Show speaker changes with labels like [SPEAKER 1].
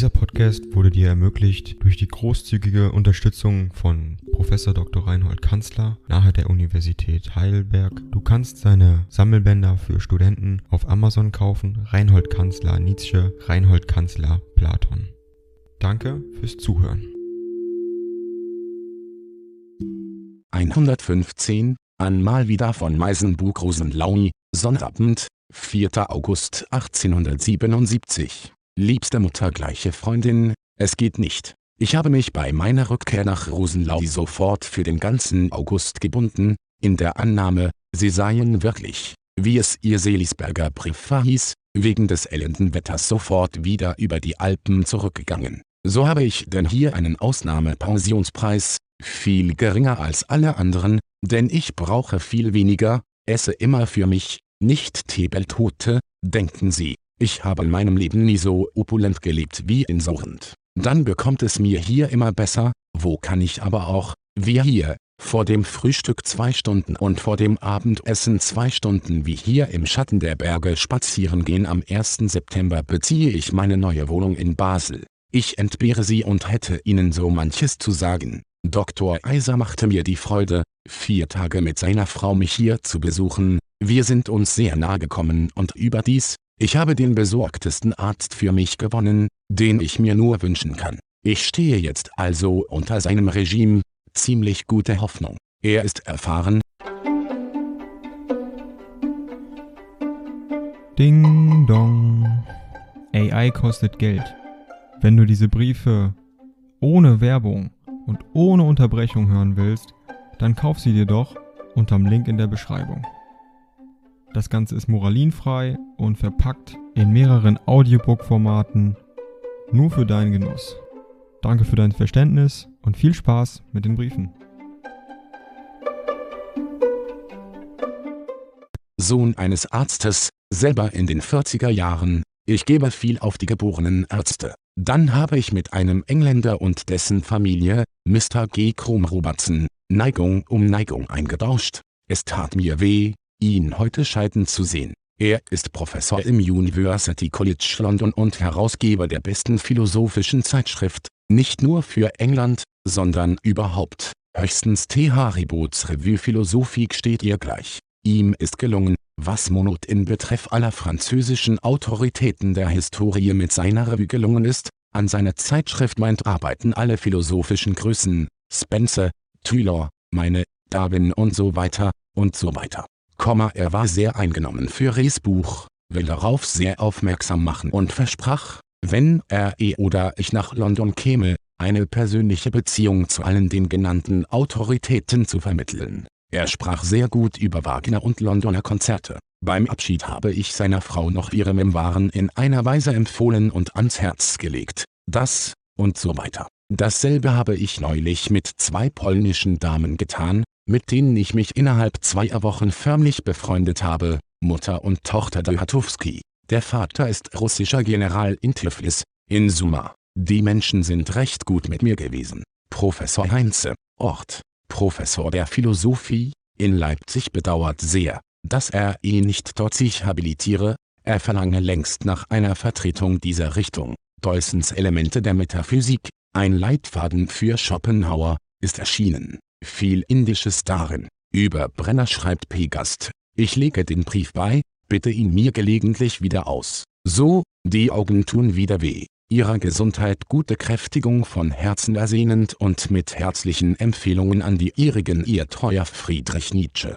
[SPEAKER 1] Dieser Podcast wurde dir ermöglicht durch die großzügige Unterstützung von Professor Dr. Reinhold Kanzler nahe der Universität Heidelberg. Du kannst seine Sammelbänder für Studenten auf Amazon kaufen. Reinhold Kanzler Nietzsche, Reinhold Kanzler Platon. Danke fürs Zuhören.
[SPEAKER 2] 115 an mal wieder von Meisenbug Rosenlauni, Sonnabend, 4. August 1877. Liebste Mutter gleiche Freundin, es geht nicht. Ich habe mich bei meiner Rückkehr nach Rosenlau sofort für den ganzen August gebunden, in der Annahme, sie seien wirklich, wie es ihr Selisberger Brief verhieß, wegen des elenden Wetters sofort wieder über die Alpen zurückgegangen. So habe ich denn hier einen Ausnahmepensionspreis, viel geringer als alle anderen, denn ich brauche viel weniger, esse immer für mich, nicht Tebeltote, denken Sie, ich habe in meinem Leben nie so opulent gelebt wie in Sorrent. Dann bekommt es mir hier immer besser, wo kann ich aber auch, wie hier, vor dem Frühstück zwei Stunden und vor dem Abendessen zwei Stunden wie hier im Schatten der Berge spazieren gehen. Am 1. September beziehe ich meine neue Wohnung in Basel. Ich entbehre sie und hätte Ihnen so manches zu sagen. Dr. Eiser machte mir die Freude, vier Tage mit seiner Frau mich hier zu besuchen, wir sind uns sehr nahe gekommen und überdies, ich habe den besorgtesten Arzt für mich gewonnen, den ich mir nur wünschen kann. Ich stehe jetzt also unter seinem Regime, ziemlich gute Hoffnung. Er ist erfahren.
[SPEAKER 1] Ding dong. AI kostet Geld. Wenn du diese Briefe ohne Werbung und ohne Unterbrechung hören willst, dann kauf sie dir doch unterm Link in der Beschreibung. Das Ganze ist moralinfrei und verpackt in mehreren Audiobook-Formaten nur für deinen Genuss. Danke für dein Verständnis und viel Spaß mit den Briefen.
[SPEAKER 2] Sohn eines Arztes, selber in den 40er Jahren, ich gebe viel auf die geborenen Ärzte. Dann habe ich mit einem Engländer und dessen Familie, Mr. G. Krom Robertson, Neigung um Neigung eingetauscht. Es tat mir weh, ihn heute scheiden zu sehen. Er ist Professor im University College London und Herausgeber der besten philosophischen Zeitschrift, nicht nur für England, sondern überhaupt. Höchstens T. Haribots Revue Philosophique steht ihr gleich. Ihm ist gelungen, was Monod in Betreff aller französischen Autoritäten der Historie mit seiner Revue gelungen ist, an seiner Zeitschrift meint arbeiten alle philosophischen Größen, Spencer, Taylor, meine, Darwin und so weiter, und so weiter. Er war sehr eingenommen für Rees Buch, will darauf sehr aufmerksam machen und versprach, wenn er eh oder ich nach London käme, eine persönliche Beziehung zu allen den genannten Autoritäten zu vermitteln. Er sprach sehr gut über Wagner und Londoner Konzerte. Beim Abschied habe ich seiner Frau noch ihre Memoiren in einer Weise empfohlen und ans Herz gelegt. Das, und so weiter. Dasselbe habe ich neulich mit zwei polnischen Damen getan, mit denen ich mich innerhalb zweier Wochen förmlich befreundet habe, Mutter und Tochter Dojatowski. Der Vater ist russischer General in Tiflis, in Suma. Die Menschen sind recht gut mit mir gewesen. Professor Heinze, Ort, Professor der Philosophie, in Leipzig bedauert sehr, dass er ihn nicht dort sich habilitiere, er verlange längst nach einer Vertretung dieser Richtung. Deussens Elemente der Metaphysik, ein Leitfaden für Schopenhauer, ist erschienen viel Indisches darin. Über Brenner schreibt Pegast, ich lege den Brief bei, bitte ihn mir gelegentlich wieder aus. So, die Augen tun wieder weh. Ihrer Gesundheit gute Kräftigung von Herzen ersehnend und mit herzlichen Empfehlungen an die ihrigen Ihr treuer Friedrich Nietzsche.